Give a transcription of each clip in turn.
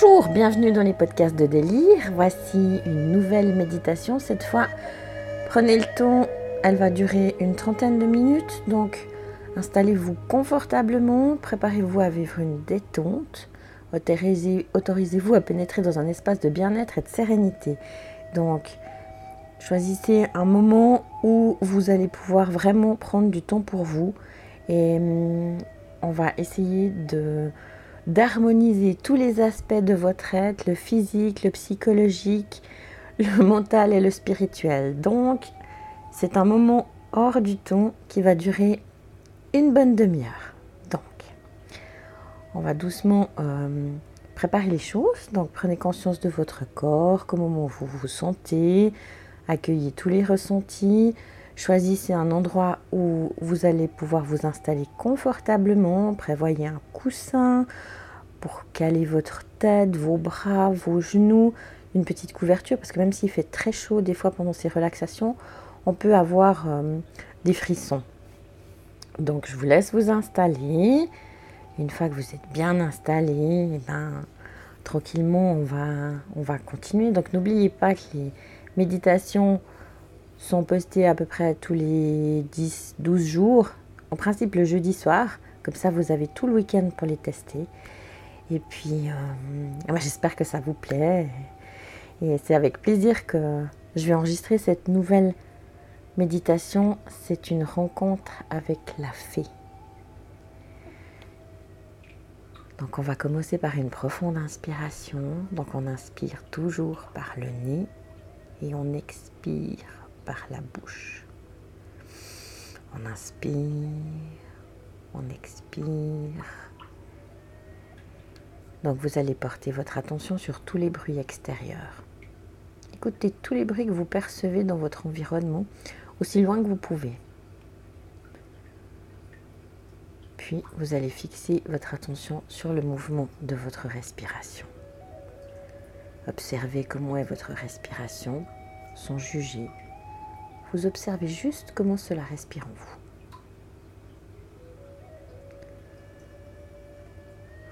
Bonjour, bienvenue dans les podcasts de délire. Voici une nouvelle méditation. Cette fois, prenez le temps, elle va durer une trentaine de minutes. Donc, installez-vous confortablement, préparez-vous à vivre une détente. Autorisez-vous à pénétrer dans un espace de bien-être et de sérénité. Donc, choisissez un moment où vous allez pouvoir vraiment prendre du temps pour vous. Et hum, on va essayer de d'harmoniser tous les aspects de votre être, le physique, le psychologique, le mental et le spirituel. Donc, c'est un moment hors du temps qui va durer une bonne demi-heure. Donc, on va doucement euh, préparer les choses. Donc, prenez conscience de votre corps, comment vous vous sentez, accueillez tous les ressentis. Choisissez un endroit où vous allez pouvoir vous installer confortablement. Prévoyez un coussin pour caler votre tête, vos bras, vos genoux, une petite couverture, parce que même s'il fait très chaud des fois pendant ces relaxations, on peut avoir euh, des frissons. Donc je vous laisse vous installer. Une fois que vous êtes bien installé, eh ben, tranquillement on va, on va continuer. Donc n'oubliez pas que les méditations sont postées à peu près tous les 10-12 jours. En principe le jeudi soir. Comme ça vous avez tout le week-end pour les tester. Et puis, euh, j'espère que ça vous plaît. Et c'est avec plaisir que je vais enregistrer cette nouvelle méditation. C'est une rencontre avec la fée. Donc on va commencer par une profonde inspiration. Donc on inspire toujours par le nez et on expire par la bouche. On inspire, on expire donc vous allez porter votre attention sur tous les bruits extérieurs. Écoutez tous les bruits que vous percevez dans votre environnement, aussi loin que vous pouvez. Puis vous allez fixer votre attention sur le mouvement de votre respiration. Observez comment est votre respiration sans juger. Vous observez juste comment cela respire en vous.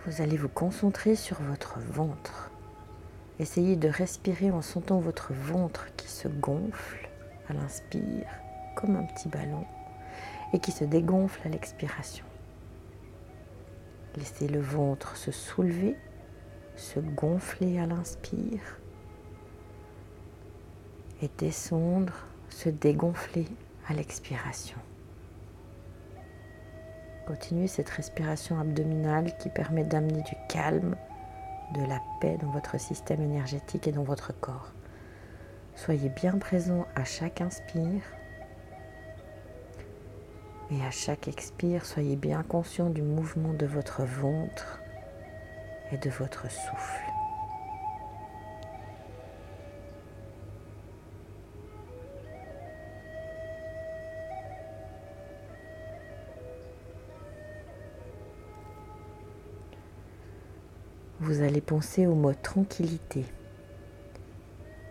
Vous allez vous concentrer sur votre ventre. Essayez de respirer en sentant votre ventre qui se gonfle à l'inspire, comme un petit ballon, et qui se dégonfle à l'expiration. Laissez le ventre se soulever, se gonfler à l'inspire, et descendre, se dégonfler à l'expiration. Continuez cette respiration abdominale qui permet d'amener du calme, de la paix dans votre système énergétique et dans votre corps. Soyez bien présent à chaque inspire et à chaque expire, soyez bien conscient du mouvement de votre ventre et de votre souffle. Vous allez penser au mot tranquillité.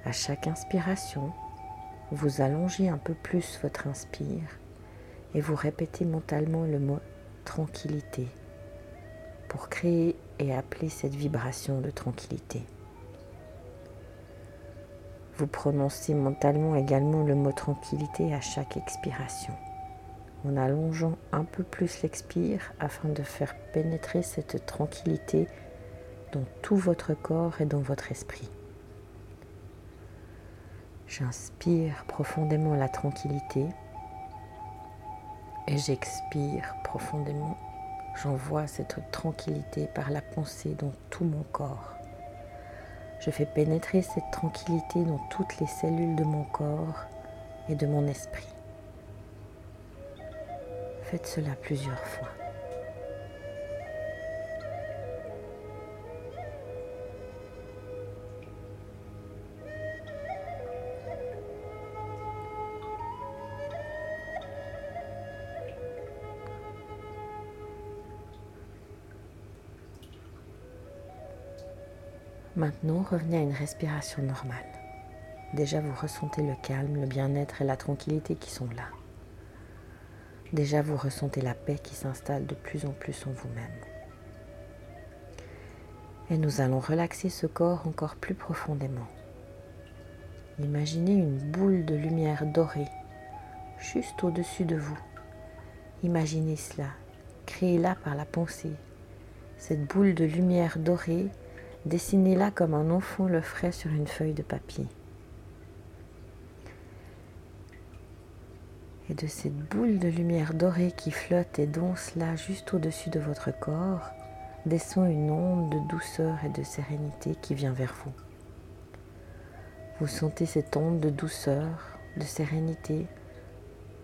À chaque inspiration, vous allongez un peu plus votre inspire et vous répétez mentalement le mot tranquillité pour créer et appeler cette vibration de tranquillité. Vous prononcez mentalement également le mot tranquillité à chaque expiration, en allongeant un peu plus l'expire afin de faire pénétrer cette tranquillité dans tout votre corps et dans votre esprit. J'inspire profondément la tranquillité et j'expire profondément. J'envoie cette tranquillité par la pensée dans tout mon corps. Je fais pénétrer cette tranquillité dans toutes les cellules de mon corps et de mon esprit. Faites cela plusieurs fois. Maintenant, revenez à une respiration normale. Déjà, vous ressentez le calme, le bien-être et la tranquillité qui sont là. Déjà, vous ressentez la paix qui s'installe de plus en plus en vous-même. Et nous allons relaxer ce corps encore plus profondément. Imaginez une boule de lumière dorée juste au-dessus de vous. Imaginez cela, créez-la par la pensée. Cette boule de lumière dorée, dessinez-la comme un enfant le ferait sur une feuille de papier. Et de cette boule de lumière dorée qui flotte et danse là juste au-dessus de votre corps, descend une onde de douceur et de sérénité qui vient vers vous. Vous sentez cette onde de douceur, de sérénité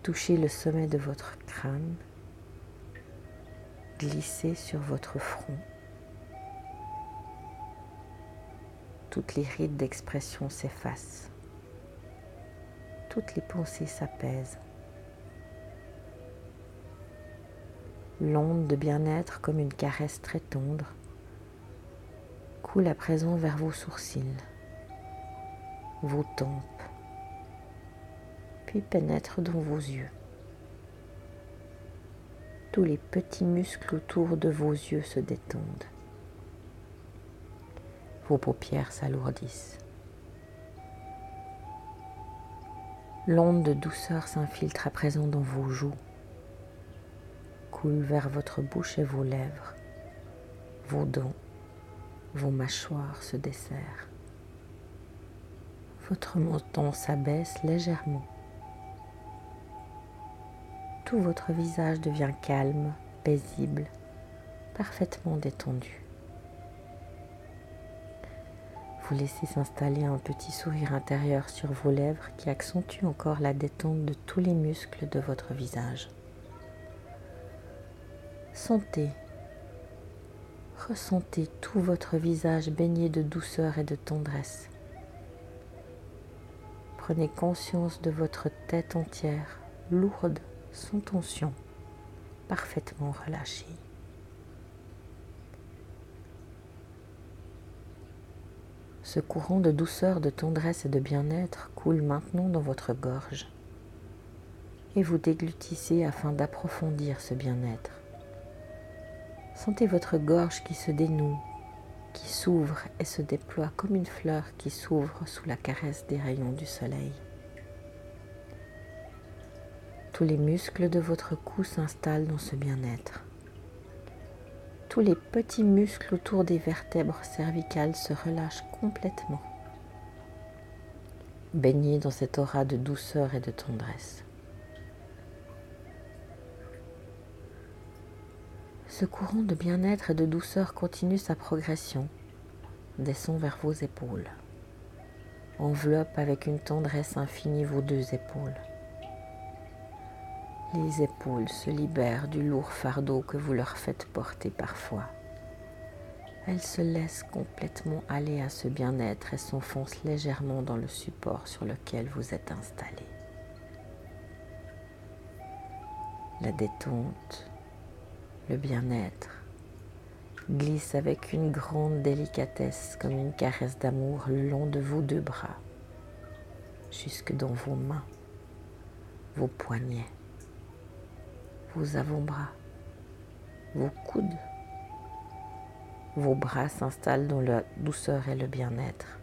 toucher le sommet de votre crâne, glisser sur votre front. Toutes les rides d'expression s'effacent. Toutes les pensées s'apaisent. L'onde de bien-être, comme une caresse très tendre, coule à présent vers vos sourcils, vos tempes, puis pénètre dans vos yeux. Tous les petits muscles autour de vos yeux se détendent. Vos paupières s'alourdissent. L'onde de douceur s'infiltre à présent dans vos joues vers votre bouche et vos lèvres. Vos dents, vos mâchoires se desserrent. Votre menton s'abaisse légèrement. Tout votre visage devient calme, paisible, parfaitement détendu. Vous laissez s'installer un petit sourire intérieur sur vos lèvres qui accentue encore la détente de tous les muscles de votre visage. Sentez, ressentez tout votre visage baigné de douceur et de tendresse. Prenez conscience de votre tête entière, lourde, sans tension, parfaitement relâchée. Ce courant de douceur, de tendresse et de bien-être coule maintenant dans votre gorge et vous déglutissez afin d'approfondir ce bien-être. Sentez votre gorge qui se dénoue, qui s'ouvre et se déploie comme une fleur qui s'ouvre sous la caresse des rayons du soleil. Tous les muscles de votre cou s'installent dans ce bien-être. Tous les petits muscles autour des vertèbres cervicales se relâchent complètement, baignés dans cette aura de douceur et de tendresse. Ce courant de bien-être et de douceur continue sa progression, descend vers vos épaules, enveloppe avec une tendresse infinie vos deux épaules. Les épaules se libèrent du lourd fardeau que vous leur faites porter parfois. Elles se laissent complètement aller à ce bien-être et s'enfoncent légèrement dans le support sur lequel vous êtes installé. La détente, le bien-être glisse avec une grande délicatesse comme une caresse d'amour le long de vos deux bras, jusque dans vos mains, vos poignets, vos avant-bras, vos coudes. Vos bras s'installent dans la douceur et le bien-être.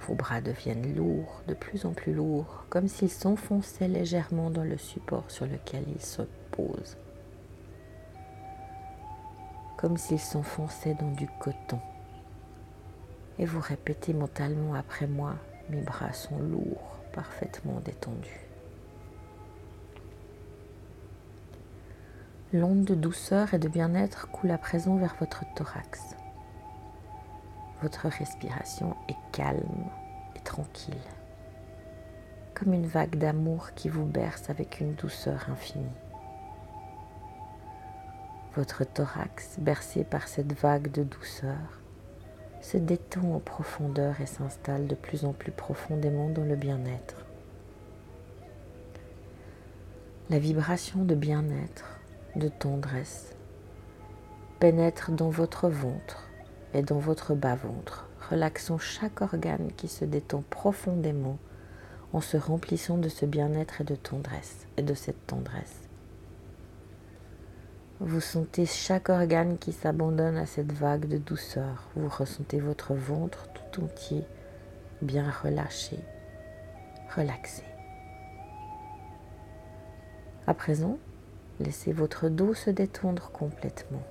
Vos bras deviennent lourds, de plus en plus lourds, comme s'ils s'enfonçaient légèrement dans le support sur lequel ils se posent, comme s'ils s'enfonçaient dans du coton. Et vous répétez mentalement après moi, mes bras sont lourds, parfaitement détendus. L'onde de douceur et de bien-être coule à présent vers votre thorax. Votre respiration est calme et tranquille, comme une vague d'amour qui vous berce avec une douceur infinie. Votre thorax, bercé par cette vague de douceur, se détend en profondeur et s'installe de plus en plus profondément dans le bien-être. La vibration de bien-être, de tendresse, pénètre dans votre ventre, et dans votre bas-ventre, relaxant chaque organe qui se détend profondément en se remplissant de ce bien-être et de tendresse et de cette tendresse. Vous sentez chaque organe qui s'abandonne à cette vague de douceur. Vous ressentez votre ventre tout entier bien relâché, relaxé. À présent, laissez votre dos se détendre complètement.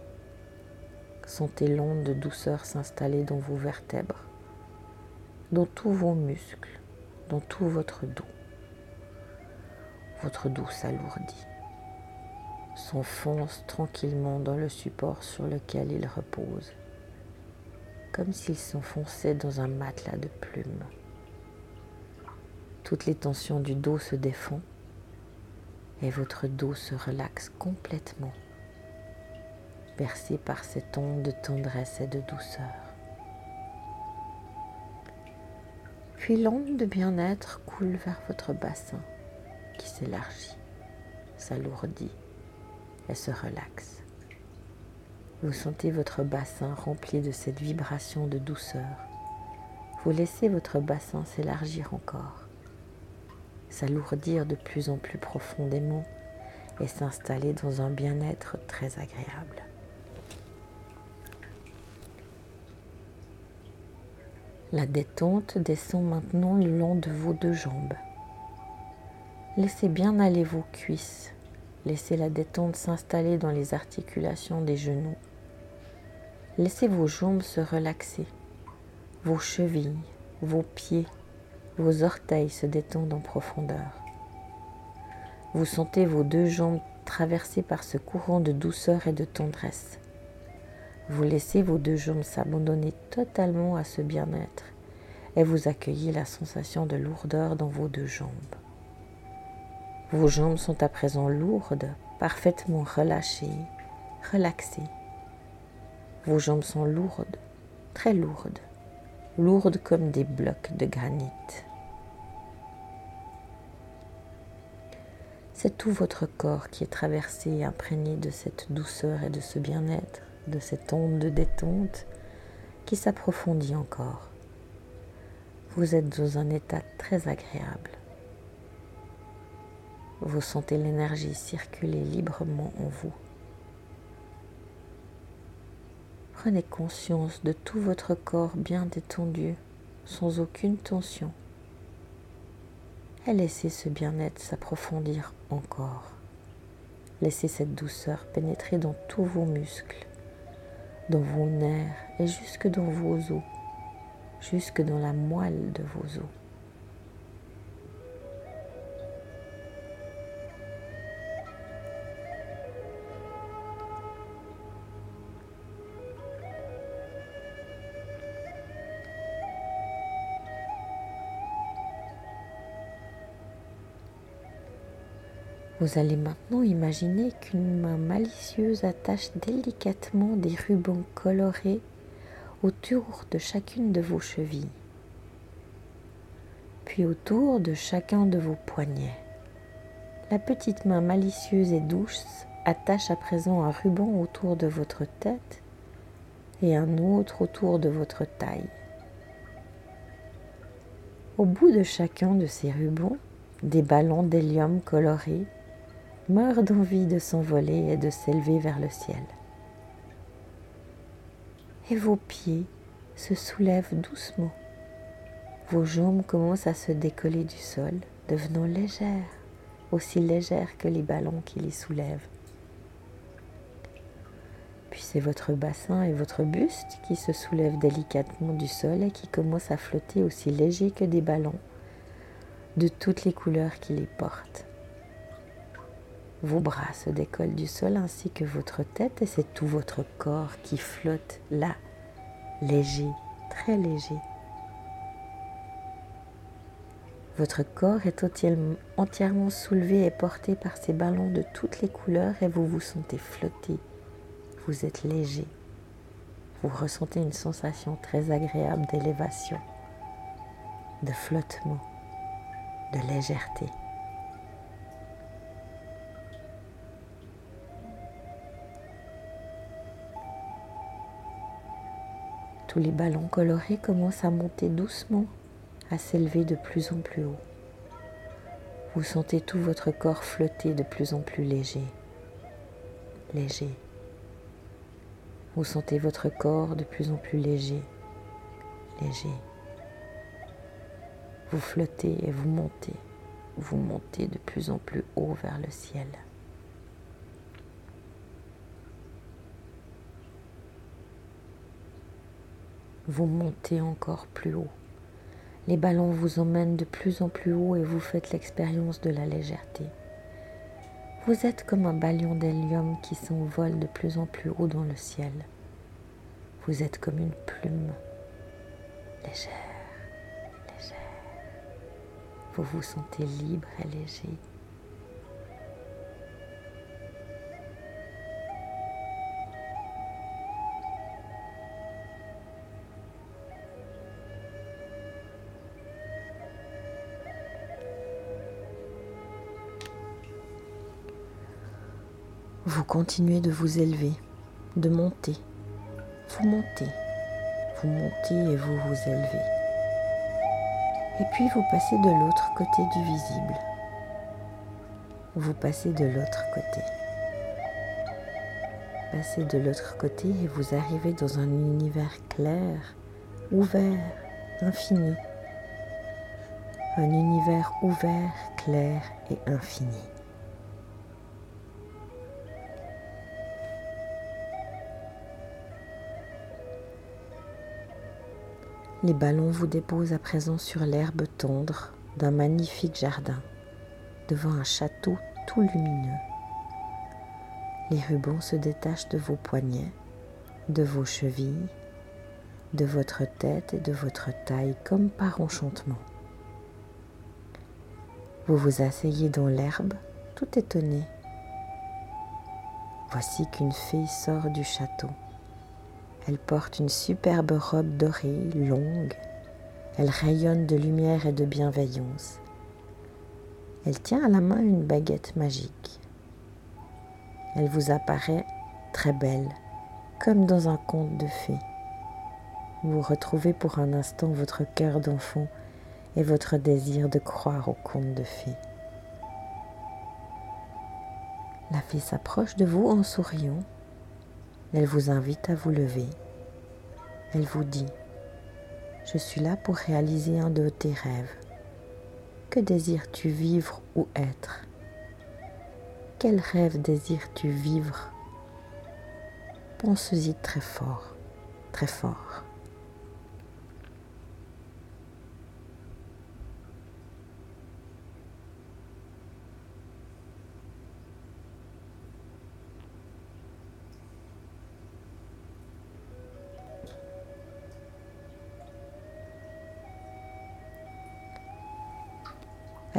Sentez l'onde de douceur s'installer dans vos vertèbres, dans tous vos muscles, dans tout votre dos. Votre dos s'alourdit s'enfonce tranquillement dans le support sur lequel il repose, comme s'il s'enfonçait dans un matelas de plumes. Toutes les tensions du dos se défont et votre dos se relaxe complètement, bercé par cette onde de tendresse et de douceur. Puis l'onde de bien-être coule vers votre bassin qui s'élargit, s'alourdit et se relaxe. Vous sentez votre bassin rempli de cette vibration de douceur. Vous laissez votre bassin s'élargir encore, s'alourdir de plus en plus profondément et s'installer dans un bien-être très agréable. La détente descend maintenant le long de vos deux jambes. Laissez bien aller vos cuisses, Laissez la détente s'installer dans les articulations des genoux. Laissez vos jambes se relaxer, vos chevilles, vos pieds, vos orteils se détendent en profondeur. Vous sentez vos deux jambes traversées par ce courant de douceur et de tendresse. Vous laissez vos deux jambes s'abandonner totalement à ce bien-être et vous accueillez la sensation de lourdeur dans vos deux jambes. Vos jambes sont à présent lourdes, parfaitement relâchées, relaxées. Vos jambes sont lourdes, très lourdes, lourdes comme des blocs de granit. C'est tout votre corps qui est traversé et imprégné de cette douceur et de ce bien-être, de cette onde de détente qui s'approfondit encore. Vous êtes dans un état très agréable. Vous sentez l'énergie circuler librement en vous. Prenez conscience de tout votre corps bien détendu, sans aucune tension. Et laissez ce bien-être s'approfondir encore. Laissez cette douceur pénétrer dans tous vos muscles, dans vos nerfs et jusque dans vos os, jusque dans la moelle de vos os. Vous allez maintenant imaginer qu'une main malicieuse attache délicatement des rubans colorés autour de chacune de vos chevilles, puis autour de chacun de vos poignets. La petite main malicieuse et douce attache à présent un ruban autour de votre tête et un autre autour de votre taille. Au bout de chacun de ces rubans, des ballons d'hélium colorés meurt d'envie de s'envoler et de s'élever vers le ciel. Et vos pieds se soulèvent doucement. Vos jambes commencent à se décoller du sol, devenant légères, aussi légères que les ballons qui les soulèvent. Puis c'est votre bassin et votre buste qui se soulèvent délicatement du sol et qui commencent à flotter aussi légers que des ballons, de toutes les couleurs qui les portent. Vos bras se décollent du sol ainsi que votre tête et c'est tout votre corps qui flotte là, léger, très léger. Votre corps est entièrement soulevé et porté par ces ballons de toutes les couleurs et vous vous sentez flotter. Vous êtes léger. Vous ressentez une sensation très agréable d'élévation, de flottement, de légèreté. Tous les ballons colorés commencent à monter doucement, à s'élever de plus en plus haut. Vous sentez tout votre corps flotter de plus en plus léger, léger, Vous sentez votre corps de plus en plus léger, léger. Vous flottez et vous montez, vous montez de plus en plus haut vers le ciel. Vous montez encore plus haut. Les ballons vous emmènent de plus en plus haut et vous faites l'expérience de la légèreté. Vous êtes comme un ballon d'hélium qui s'envole de plus en plus haut dans le ciel. Vous êtes comme une plume, légère, légère. Vous vous sentez libre et léger. Vous continuez de vous élever, de monter. Vous montez, vous montez et vous vous élevez. Et puis vous passez de l'autre côté du visible. Vous passez de l'autre côté. Passez de l'autre côté et vous arrivez dans un univers clair, ouvert, infini. Un univers ouvert, clair et infini. Les ballons vous déposent à présent sur l'herbe tendre d'un magnifique jardin, devant un château tout lumineux. Les rubans se détachent de vos poignets, de vos chevilles, de votre tête et de votre taille comme par enchantement. Vous vous asseyez dans l'herbe, tout étonné. Voici qu'une fée sort du château. Elle porte une superbe robe dorée, longue. Elle rayonne de lumière et de bienveillance. Elle tient à la main une baguette magique. Elle vous apparaît très belle, comme dans un conte de fées. Vous retrouvez pour un instant votre cœur d'enfant et votre désir de croire au conte de fées. La fée s'approche de vous en souriant elle vous invite à vous lever. Elle vous dit, je suis là pour réaliser un de tes rêves. Que désires-tu vivre ou être? Quel rêve désires-tu vivre Pense-y très fort, très fort.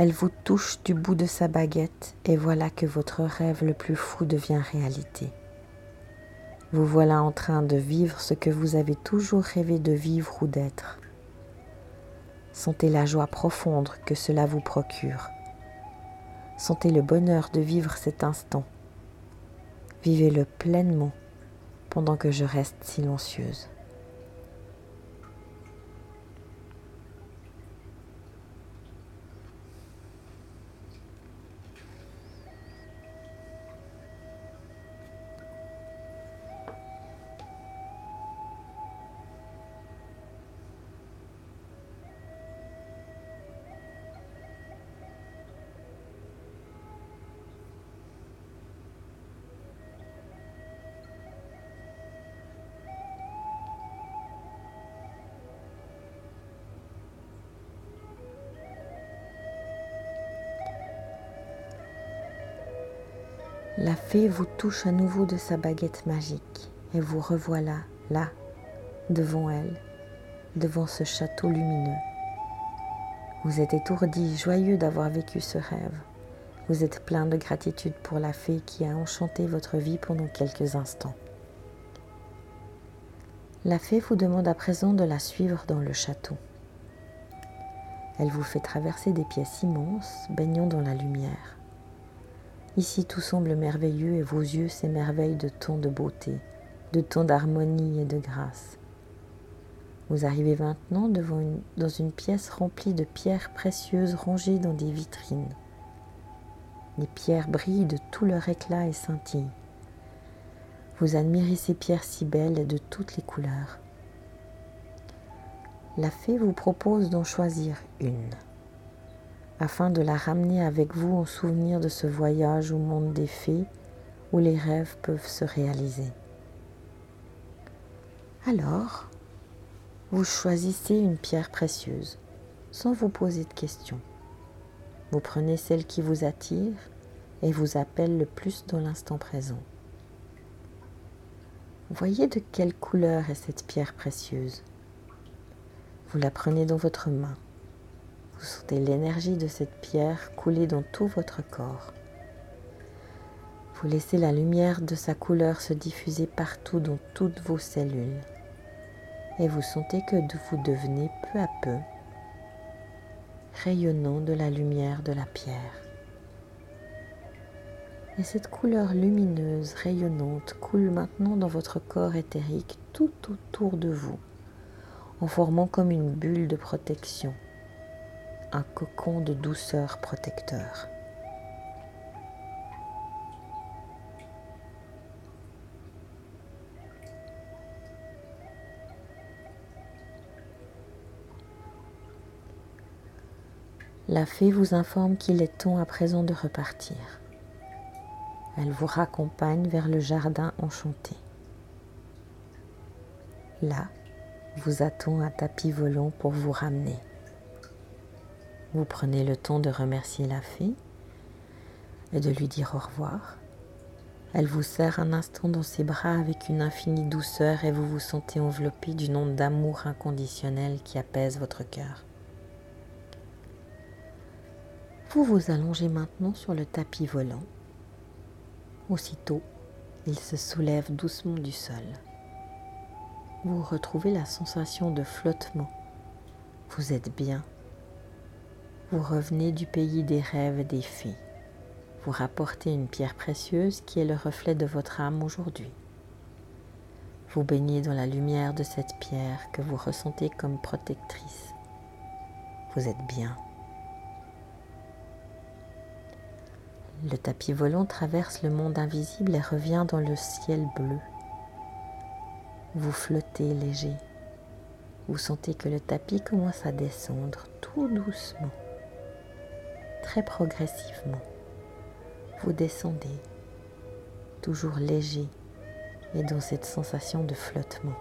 Elle vous touche du bout de sa baguette et voilà que votre rêve le plus fou devient réalité. Vous voilà en train de vivre ce que vous avez toujours rêvé de vivre ou d'être. Sentez la joie profonde que cela vous procure. Sentez le bonheur de vivre cet instant. Vivez-le pleinement pendant que je reste silencieuse. La fée vous touche à nouveau de sa baguette magique et vous revoilà là, devant elle, devant ce château lumineux. Vous êtes étourdi, joyeux d'avoir vécu ce rêve. Vous êtes plein de gratitude pour la fée qui a enchanté votre vie pendant quelques instants. La fée vous demande à présent de la suivre dans le château. Elle vous fait traverser des pièces immenses, baignant dans la lumière. Ici tout semble merveilleux et vos yeux s'émerveillent de tant de beauté, de tant d'harmonie et de grâce. Vous arrivez maintenant devant une, dans une pièce remplie de pierres précieuses rangées dans des vitrines. Les pierres brillent de tout leur éclat et scintillent. Vous admirez ces pierres si belles et de toutes les couleurs. La fée vous propose d'en choisir une, afin de la ramener avec vous en souvenir de ce voyage au monde des fées où les rêves peuvent se réaliser. Alors, vous choisissez une pierre précieuse sans vous poser de questions. Vous prenez celle qui vous attire et vous appelle le plus dans l'instant présent. Voyez de quelle couleur est cette pierre précieuse. Vous la prenez dans votre main. Vous sentez l'énergie de cette pierre couler dans tout votre corps. Vous laissez la lumière de sa couleur se diffuser partout dans toutes vos cellules. Et vous sentez que vous devenez peu à peu rayonnant de la lumière de la pierre. Et cette couleur lumineuse, rayonnante, coule maintenant dans votre corps éthérique tout autour de vous, en formant comme une bulle de protection, un cocon de douceur protecteur. La fée vous informe qu'il est temps à présent de repartir. Elle vous raccompagne vers le jardin enchanté. Là, vous attend un tapis volant pour vous ramener. Vous prenez le temps de remercier la fée et de lui dire au revoir. Elle vous serre un instant dans ses bras avec une infinie douceur et vous vous sentez enveloppé d'une onde d'amour inconditionnel qui apaise votre cœur. Vous vous allongez maintenant sur le tapis volant. Aussitôt, il se soulève doucement du sol. Vous retrouvez la sensation de flottement. Vous êtes bien. Vous revenez du pays des rêves et des fées. Vous rapportez une pierre précieuse qui est le reflet de votre âme aujourd'hui. Vous baignez dans la lumière de cette pierre que vous ressentez comme protectrice. Vous êtes bien. Le tapis volant traverse le monde invisible et revient dans le ciel bleu. Vous flottez léger. Vous sentez que le tapis commence à descendre tout doucement, très progressivement. Vous descendez, toujours léger et dans cette sensation de flottement.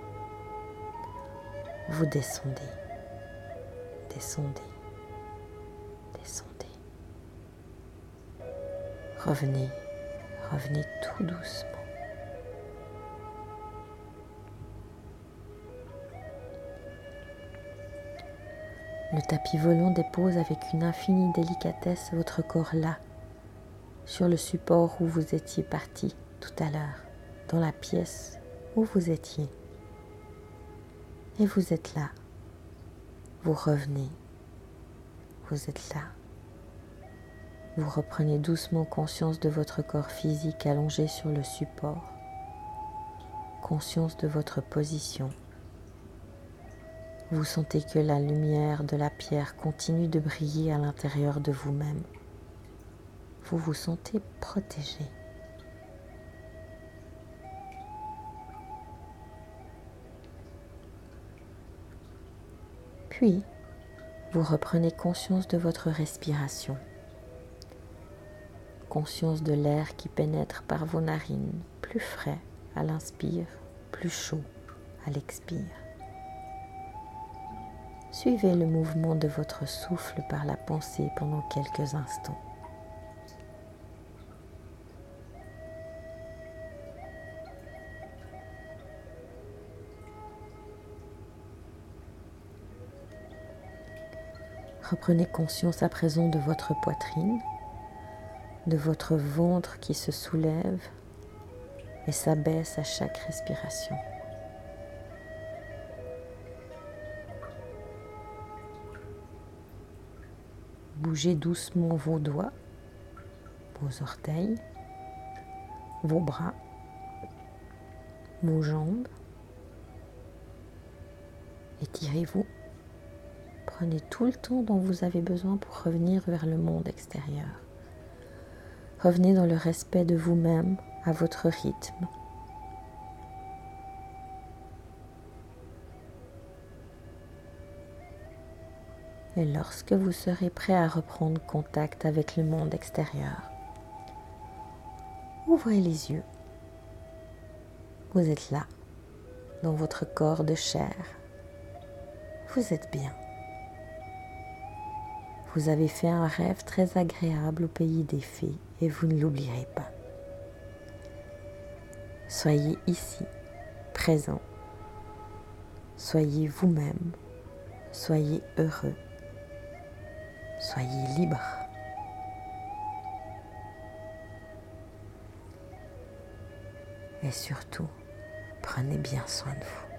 Vous descendez, descendez, descendez. Revenez, revenez tout doucement. Le tapis volant dépose avec une infinie délicatesse votre corps là, sur le support où vous étiez parti tout à l'heure, dans la pièce où vous étiez. Et vous êtes là. Vous revenez. Vous êtes là. Vous reprenez doucement conscience de votre corps physique allongé sur le support, conscience de votre position. Vous sentez que la lumière de la pierre continue de briller à l'intérieur de vous-même. Vous vous sentez protégé. Puis, vous reprenez conscience de votre respiration conscience de l'air qui pénètre par vos narines, plus frais à l'inspire, plus chaud à l'expire. Suivez le mouvement de votre souffle par la pensée pendant quelques instants. Reprenez conscience à présent de votre poitrine de votre ventre qui se soulève et s'abaisse à chaque respiration. Bougez doucement vos doigts, vos orteils, vos bras, vos jambes. Étirez-vous. Prenez tout le temps dont vous avez besoin pour revenir vers le monde extérieur. Revenez dans le respect de vous-même à votre rythme. Et lorsque vous serez prêt à reprendre contact avec le monde extérieur, ouvrez les yeux. Vous êtes là, dans votre corps de chair. Vous êtes bien. Vous avez fait un rêve très agréable au pays des fées et vous ne l'oublierez pas. Soyez ici, présent. Soyez vous-même. Soyez heureux. Soyez libre. Et surtout, prenez bien soin de vous.